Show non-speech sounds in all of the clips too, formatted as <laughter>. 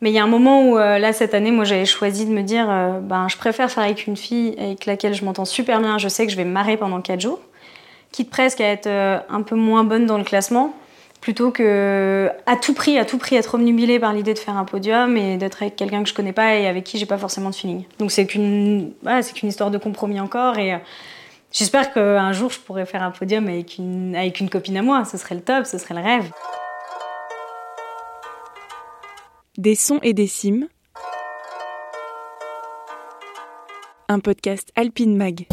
Mais il y a un moment où, euh, là, cette année, moi, j'avais choisi de me dire, euh, ben, je préfère faire avec une fille avec laquelle je m'entends super bien, je sais que je vais me marrer pendant 4 jours, quitte presque à être euh, un peu moins bonne dans le classement, plutôt que à tout prix, à tout prix, être omnubilée par l'idée de faire un podium et d'être avec quelqu'un que je connais pas et avec qui j'ai pas forcément de feeling. Donc c'est qu'une histoire de compromis encore et j'espère qu'un jour je pourrai faire un podium avec une, avec une copine à moi, ce serait le top, ce serait le rêve. Des sons et des cimes. Un podcast Alpine Mag.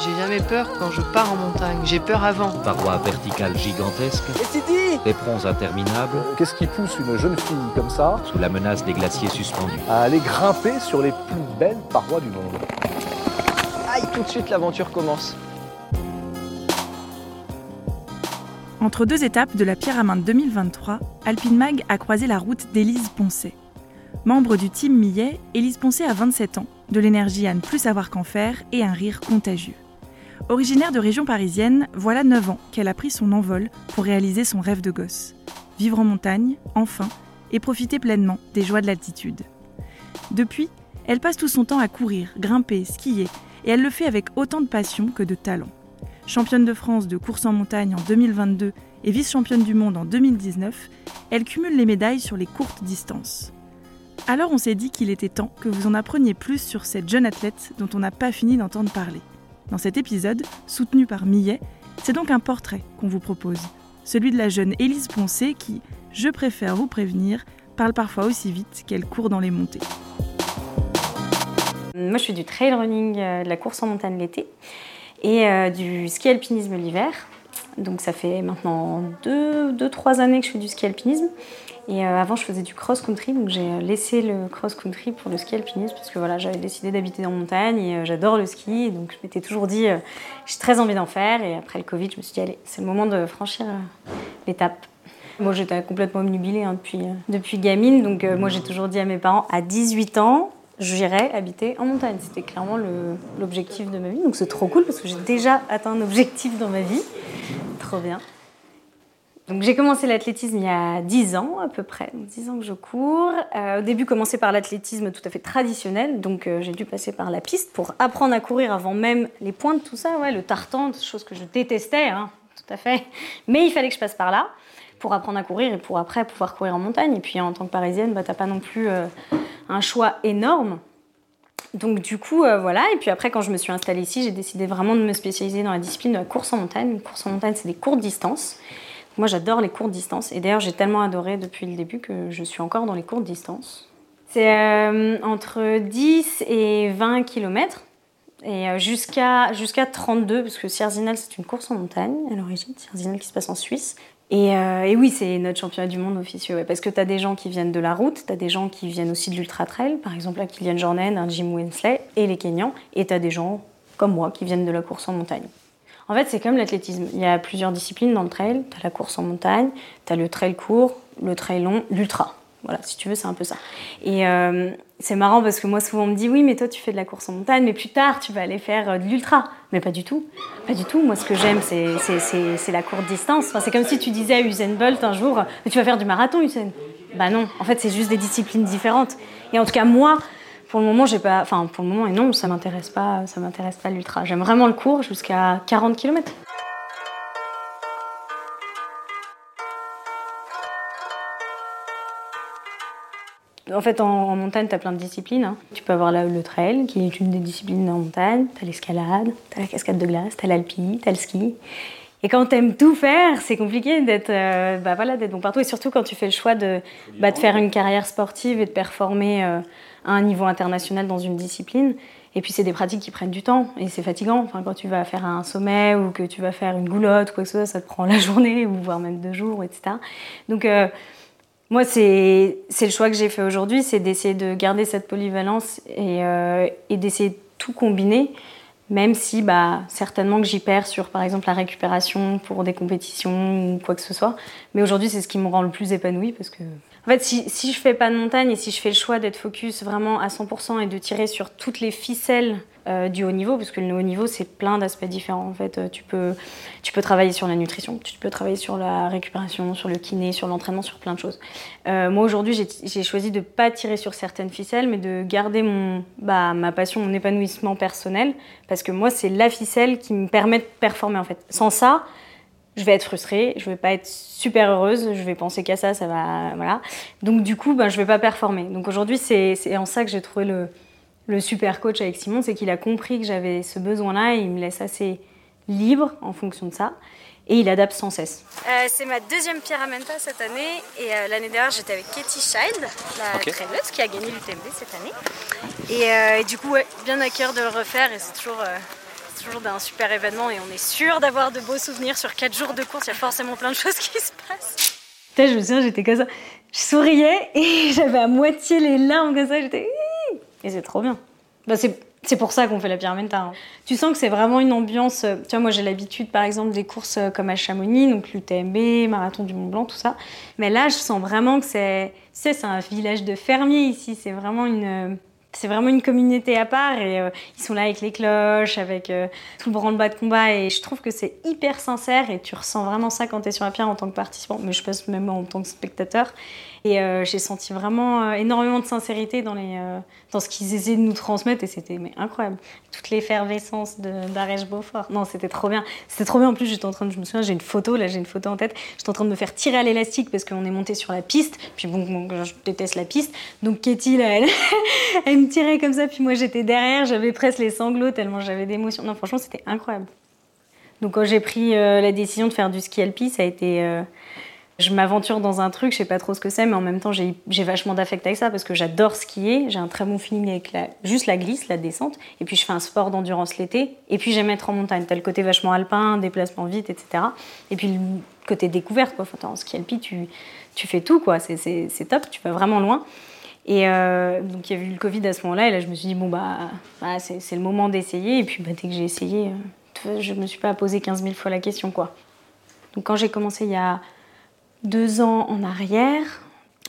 J'ai jamais peur quand je pars en montagne. J'ai peur avant. Parois verticales gigantesques, éperons interminables, Qu'est-ce qui pousse une jeune fille comme ça sous la menace des glaciers suspendus. à aller grimper sur les plus belles parois du monde? Aïe, tout de suite l'aventure commence. Entre deux étapes de la Pyramide 2023, Alpine Mag a croisé la route d'Élise Poncet. Membre du team Millet, Élise Poncet a 27 ans, de l'énergie à ne plus savoir qu'en faire et un rire contagieux. Originaire de région parisienne, voilà 9 ans qu'elle a pris son envol pour réaliser son rêve de gosse. Vivre en montagne, enfin, et profiter pleinement des joies de l'altitude. Depuis, elle passe tout son temps à courir, grimper, skier, et elle le fait avec autant de passion que de talent. Championne de France de course en montagne en 2022 et vice-championne du monde en 2019, elle cumule les médailles sur les courtes distances. Alors on s'est dit qu'il était temps que vous en appreniez plus sur cette jeune athlète dont on n'a pas fini d'entendre parler. Dans cet épisode, soutenu par Millet, c'est donc un portrait qu'on vous propose. Celui de la jeune Élise Poncet qui, je préfère vous prévenir, parle parfois aussi vite qu'elle court dans les montées. Moi, je fais du trail running, euh, de la course en montagne l'été et euh, du ski alpinisme l'hiver. Donc ça fait maintenant 2-3 années que je fais du ski alpinisme. Et euh, avant, je faisais du cross-country, donc j'ai laissé le cross-country pour le ski alpinisme parce que voilà, j'avais décidé d'habiter en montagne et euh, j'adore le ski. Donc je m'étais toujours dit, euh, j'ai très envie d'en faire. Et après le Covid, je me suis dit, allez, c'est le moment de franchir euh, l'étape. Moi, j'étais complètement obnubilée hein, depuis, euh, depuis gamine. Donc euh, moi, j'ai toujours dit à mes parents, à 18 ans, j'irai habiter en montagne. C'était clairement l'objectif de ma vie. Donc c'est trop cool parce que j'ai déjà atteint un objectif dans ma vie. Trop bien. Donc j'ai commencé l'athlétisme il y a 10 ans à peu près, donc 10 ans que je cours. Euh, au début, commencé par l'athlétisme tout à fait traditionnel, donc euh, j'ai dû passer par la piste pour apprendre à courir avant même les pointes, tout ça, ouais, le tartan, chose que je détestais, hein, tout à fait. Mais il fallait que je passe par là pour apprendre à courir et pour après pouvoir courir en montagne. Et puis en tant que parisienne, bah, t'as pas non plus euh, un choix énorme. Donc du coup, euh, voilà. Et puis après, quand je me suis installée ici, j'ai décidé vraiment de me spécialiser dans la discipline de la course en montagne. Une course en montagne, c'est des courtes distances. Moi, j'adore les courtes distances. Et d'ailleurs, j'ai tellement adoré depuis le début que je suis encore dans les courtes distances. C'est euh, entre 10 et 20 km. Et jusqu'à jusqu'à 32, parce que Sierzinal, c'est une course en montagne à l'origine. Sierzinal qui se passe en Suisse. Et, euh, et oui, c'est notre championnat du monde officieux. ouais, parce que tu des gens qui viennent de la route, tu des gens qui viennent aussi de l'ultra-trail. Par exemple, là, Kylian Jornet, un Jim Wensley et les Kenyans. Et tu des gens comme moi qui viennent de la course en montagne. En fait, c'est comme l'athlétisme. Il y a plusieurs disciplines dans le trail. Tu la course en montagne, tu le trail court, le trail long, l'ultra. Voilà, si tu veux, c'est un peu ça. Et euh, c'est marrant parce que moi, souvent, on me dit oui, mais toi, tu fais de la course en montagne, mais plus tard, tu vas aller faire euh, de l'ultra. Mais pas du tout. Pas du tout. Moi, ce que j'aime, c'est- la courte distance. Enfin, c'est comme si tu disais à Usain Bolt un jour tu vas faire du marathon, Usain? Bah non, en fait, c'est juste des disciplines différentes. Et en tout cas, moi, pour le moment, j'ai pas. Enfin, pour le moment, et non, ça m'intéresse pas, ça m'intéresse pas l'ultra. J'aime vraiment le court jusqu'à 40 km. En fait, en, en montagne, tu as plein de disciplines. hein. Tu peux avoir le trail, qui est une des disciplines en montagne. Tu as l'escalade, tu as la cascade de glace, tu as l'alpi, tu as le ski. Et quand tu aimes tout faire, c'est compliqué d'être euh, bah voilà, d'être bon partout. Et surtout quand tu fais le choix de, bah, de faire une carrière sportive et de performer euh, à un niveau international dans une discipline. Et puis, c'est des pratiques qui prennent du temps et c'est fatigant. Enfin, quand tu vas faire un sommet ou que tu vas faire une goulotte ou quoi que ce soit, ça te prend la <laughs> journée ou voire même deux jours, etc. Donc, euh, moi, c'est le choix que j'ai fait aujourd'hui, c'est d'essayer de garder cette polyvalence et, euh, et d'essayer de tout combiner Même si, bah, certainement que j'y perds sur, par exemple, la récupération pour des compétitions ou quoi que ce soit. Mais aujourd'hui, c'est ce qui me rend le plus épanouie parce que en fait, si, si je fais pas de montagne et si je fais le choix d'être focus vraiment à 100% et de tirer sur toutes les ficelles euh, du haut niveau, parce que le haut niveau, c'est plein d'aspects différents. En fait, euh, tu peux, tu peux travailler sur la nutrition, tu peux travailler sur la récupération, sur le kiné, sur l'entraînement, sur plein de choses. Euh, moi, aujourd'hui, j'ai choisi de pas tirer sur certaines ficelles, mais de garder mon, bah, ma passion, mon épanouissement personnel, parce que moi, c'est la ficelle qui me permet de performer, en fait. Sans ça, je vais être frustrée, je vais pas être super heureuse, je vais penser qu'à ça, ça va, voilà. Donc du coup, ben, je vais pas performer. Donc aujourd'hui, c'est en ça que j'ai trouvé le, le, super coach avec Simon, c'est qu'il a compris que j'avais ce besoin-là et il me laisse assez libre en fonction de ça. Et il adapte sans cesse. Euh, c'est ma deuxième Pyramenta cette année. Et euh, l'année dernière, j'étais avec Katie Child, la okay. qui a gagné l'UTMB cette année. Et, euh, et, du coup, ouais, bien à cœur de le refaire. Et c'est toujours toujours d'un super événement et on est sûr d'avoir de beaux souvenirs sur 4 jours de course. Il y a forcément plein de choses qui se passent. Putain, je me souviens, j'étais comme ça. Je souriais et <laughs> j'avais à moitié les larmes comme ça. J'étais. Et c'est trop bien. Bah, c'est pour ça qu'on fait la pyramide. Hein. Tu sens que c'est vraiment une ambiance. Euh, tu vois, moi j'ai l'habitude par exemple des courses euh, comme à Chamonix, donc l'UTMB, Marathon du Mont Blanc, tout ça. Mais là, je sens vraiment que c'est. Tu sais, c'est un village de fermiers ici. C'est vraiment une c'est vraiment une communauté à part et euh, ils sont là avec les cloches, avec euh, tout le branle-bas de combat et je trouve que c'est hyper sincère et tu ressens vraiment ça quand tu es sur la pierre en tant que participant, mais je pense même en tant que spectateur. Et euh, j'ai senti vraiment énormément de sincérité dans, les, dans ce qu'ils essayaient de nous transmettre et c'était incroyable. Toute l'effervescence d'Arèche Beaufort. Non, c'était trop bien. C'était trop bien. En plus, j'étais en train de, je me souviens, j'ai une photo, là j'ai une photo en tête. J'étais en train de me faire tirer à l'élastique parce qu'on est monté sur la piste. Puis bon, je déteste la piste. Donc Katie, là, elle, elle me tirait comme ça. Puis moi, j'étais derrière, j'avais presque les sanglots tellement j'avais d'émotions. Non, franchement, c'était incroyable. Donc quand j'ai pris euh, la décision de faire du ski alpi, ça a été... Euh, je m'aventure dans un truc, je sais pas trop ce que c'est, mais en même temps, j'ai vachement d'affect avec ça parce que j'adore skier. J'ai un très bon feeling avec la, juste la glisse, la descente. Et puis, je fais un sport d'endurance l'été. Et puis, j'aime être en montagne. T'as le côté vachement alpin, déplacement vite, etc. Et puis, le côté découverte, quoi. En ski alpi, tu, tu fais tout, quoi. C'est top, tu vas vraiment loin. Et euh, donc, il y a eu le Covid à ce moment-là. Et là, je me suis dit, bon, bah, bah c'est le moment d'essayer. Et puis, bah, dès que j'ai essayé, euh, je me suis pas posé 15 000 fois la question, quoi. Donc, quand j'ai commencé il y a deux ans en arrière.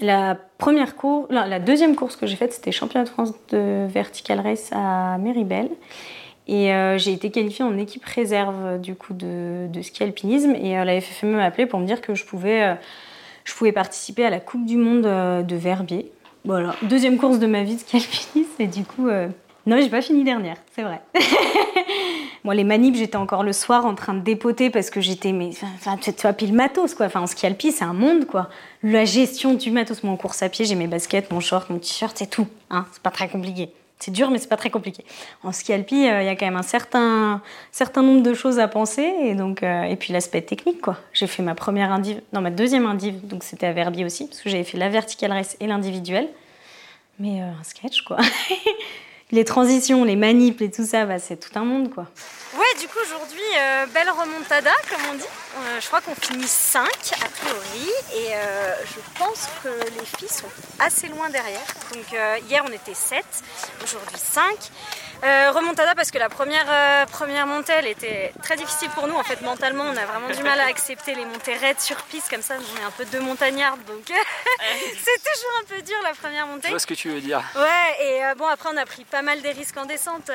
La première course, la deuxième course que j'ai faite, c'était championnat de France de vertical race à Méribel. Et euh, j'ai été qualifiée en équipe réserve du coup de, ski alpinisme. Et la FFME m'a appelé pour me dire que je pouvais, je pouvais participer à la Coupe du Monde de Verbier. Voilà, deuxième course de ma vie de ski alpinisme. Et du coup, non, j'ai pas fini dernière, c'est vrai. <laughs> Moi, les manips, j'étais encore le soir en train de dépoter parce que j'étais, mais, enfin, tu vois, puis le matos, quoi. Enfin, en ski c'est un monde, quoi. La gestion du matos, mon course à pied, j'ai mes baskets, mon short, mon t-shirt, c'est tout. Hein, c'est pas très compliqué. C'est dur, mais c'est pas très compliqué. En ski alpi, euh, il y a quand même un certain, certain nombre de choses à penser, et donc, euh, et puis l'aspect technique, quoi. J'ai fait ma première indiv, non, ma deuxième indiv, donc c'était à Verbier aussi, parce que j'avais fait la vertical race et l'individuel. Mais euh, un sketch, quoi. <laughs> les transitions, les manips et tout ça, bah, c'est tout un monde, quoi. Ouais, du coup, aujourd'hui, euh, belle remontada, comme on dit. Euh, je crois qu'on finit 5 a priori. Et euh, je pense que les filles sont assez loin derrière. Donc, hier, on était 7, aujourd'hui 5. Remontada parce que la première, première montée, elle était très difficile pour nous. En fait, mentalement, on a vraiment du mal à accepter les montées raides sur piste comme ça. On est un peu deux montagnards, donc <laughs> c'est toujours un peu dur la première montée. Je vois ce que tu veux dire. Ouais, et bon, après, on a pris pas mal des risques en descente.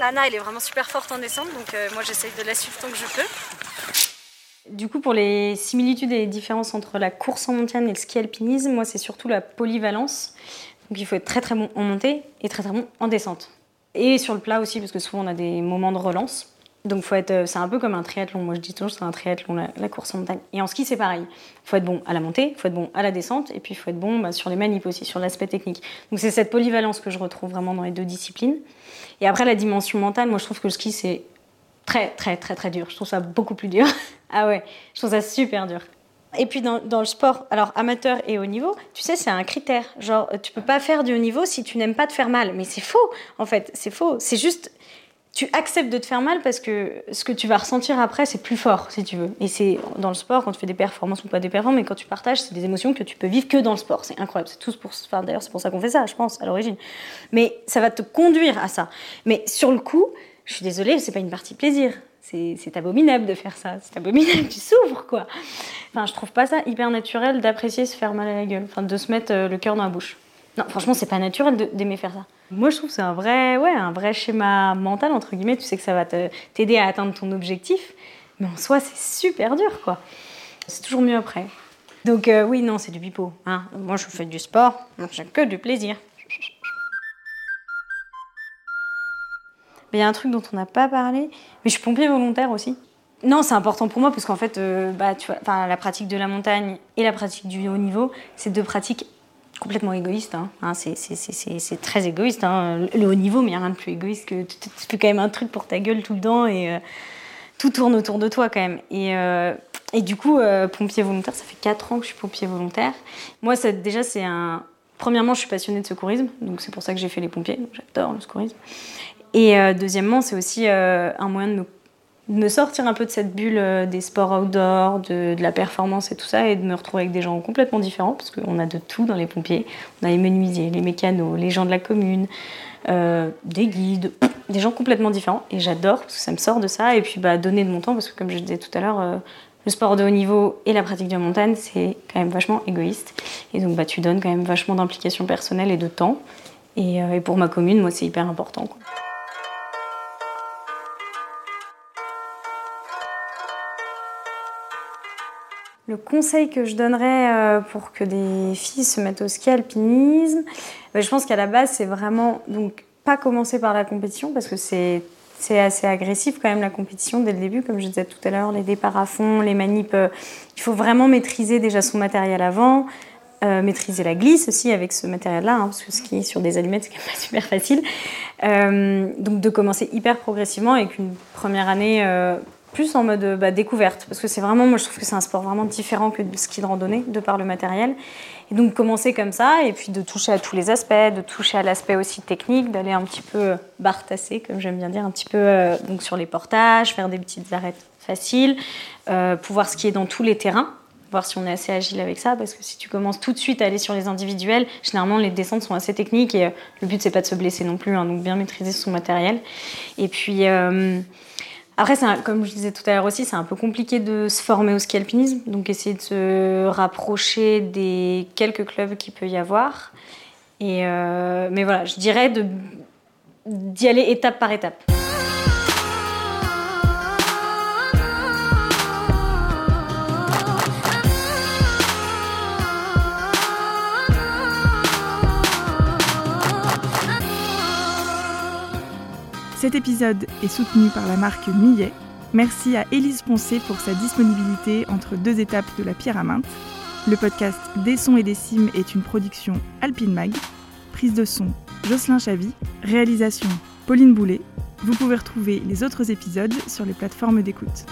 Anna, elle est vraiment super forte en descente, donc euh, moi j'essaye de la suivre tant que je peux. Du coup, pour les similitudes et les différences entre la course en montagne et le ski alpinisme, moi c'est surtout la polyvalence. Donc il faut être très très bon en montée et très très bon en descente. Et sur le plat aussi, parce que souvent on a des moments de relance. Donc faut être, euh, c'est un peu comme un triathlon. Moi je dis toujours c'est un triathlon la, course en montagne. Et en ski c'est pareil. Il faut être bon à la montée, faut être bon à la descente, et puis faut être bon bah, sur les manips aussi, sur l'aspect technique. Donc c'est cette polyvalence que je retrouve vraiment dans les deux disciplines. Et après, la dimension mentale, moi, je trouve que le ski, c'est très, très, très, très dur. Je trouve ça beaucoup plus dur. <laughs> ah ouais, je trouve ça super dur. Et puis dans, le sport, alors amateur et haut niveau, tu sais, c'est un critère. Genre, tu peux pas faire du haut niveau si tu n'aimes pas te faire mal. Mais c'est faux, en fait. C'est faux. C'est juste, tu acceptes de te faire mal parce que ce que tu vas ressentir après, c'est plus fort, si tu veux. Et c'est dans le sport, quand tu fais des performances ou pas des performances, mais quand tu partages, c'est des émotions que tu peux vivre que dans le sport. C'est incroyable. C'est tout pour. Enfin, d'ailleurs, c'est pour ça qu'on fait ça, je pense, à l'origine. Mais ça va te conduire à ça. Mais sur le coup, Je suis désolée, c'est pas une partie plaisir. C'est abominable de faire ça. C'est abominable, tu souffres, quoi. Enfin, je trouve pas ça hyper naturel d'apprécier se faire mal à la gueule. Enfin, de se mettre euh, le cœur dans la bouche. Non, franchement, c'est pas naturel d'aimer faire ça. Moi, je trouve que c'est un vrai, ouais, un vrai schéma mental, entre guillemets. Tu sais que ça va t'aider à atteindre ton objectif. Mais en soi, c'est super dur, quoi. C'est toujours mieux après. Donc, euh, oui, non, c'est du pipeau. Hein. Moi, je fais du sport, j'ai que du plaisir. Il y a un truc dont on n'a pas parlé, mais je suis pompier volontaire aussi. Non, c'est important pour moi parce qu'en fait, euh, bah, la pratique de la montagne et la pratique du haut niveau, c'est deux pratiques complètement égoïstes. Hein. Hein, c'est très égoïste. Hein. Le haut niveau, mais il n'y a rien de plus égoïste que tu fais quand même un truc pour ta gueule tout le temps et euh, tout tourne autour de toi quand même. Et, euh, du coup, pompier volontaire, ça fait 4 ans que je suis pompier volontaire. Moi, déjà, c'est un. Premièrement, je suis passionnée de secourisme, donc c'est pour ça que j'ai fait les pompiers. J'adore le secourisme. Et euh, deuxièmement, c'est aussi euh, un moyen de me, sortir un peu de cette bulle euh, des sports outdoor, de, la performance et tout ça, et de me retrouver avec des gens complètement différents, parce qu'on a de tout dans les pompiers. On a les menuisiers, les mécanos, les gens de la commune, des guides, <clears throat> des gens complètement différents. Et j'adore, parce que ça me sort de ça. Et puis bah, donner de mon temps, parce que comme je disais tout à l'heure, le sport de haut niveau et la pratique de la montagne, c'est quand même vachement égoïste. Et donc bah, tu donnes quand même vachement d'implication personnelle et de temps. Et, pour ma commune, moi, c'est hyper important. Le conseil que je donnerais euh, pour que des filles se mettent au ski alpinisme, ben, je pense qu'à la base, c'est vraiment donc pas commencer par la compétition parce que c'est c'est assez agressif quand même la compétition dès le début, comme je disais tout à l'heure, les départs à fond, les manips. Euh, il faut vraiment maîtriser déjà son matériel avant, euh, maîtriser la glisse aussi avec ce matériel-là, hein, parce que skier sur des allumettes, c'est pas super facile. donc de commencer hyper progressivement avec une première année en mode bah, découverte, parce que c'est vraiment, moi je trouve que c'est un sport vraiment différent que le ski de randonnée, de par le matériel. Et donc commencer comme ça, et puis de toucher à tous les aspects, de toucher à l'aspect aussi technique, d'aller un petit peu bartasser, comme j'aime bien dire, un petit peu euh, donc sur les portages, faire des petites arêtes faciles, euh, pouvoir skier dans tous les terrains, voir si on est assez agile avec ça, parce que si tu commences tout de suite à aller sur les individuels, généralement les descentes sont assez techniques et euh, le but c'est pas de se blesser non plus, hein, donc bien maîtriser son matériel. Et puis après, comme je disais tout à l'heure aussi, c'est un peu compliqué de se former au ski alpinisme, donc essayer de se rapprocher des quelques clubs qu'il peut y avoir. Et euh, mais voilà, je dirais d'y aller étape par étape. Cet épisode est soutenu par la marque Millet. Merci à Élise Poncé pour sa disponibilité entre deux étapes de la pierre. Le podcast Des sons et des cimes est une production Alpine Mag. Prise de son Jocelyn Chavy. Réalisation Pauline Boulet. Vous pouvez retrouver les autres épisodes sur les plateformes d'écoute.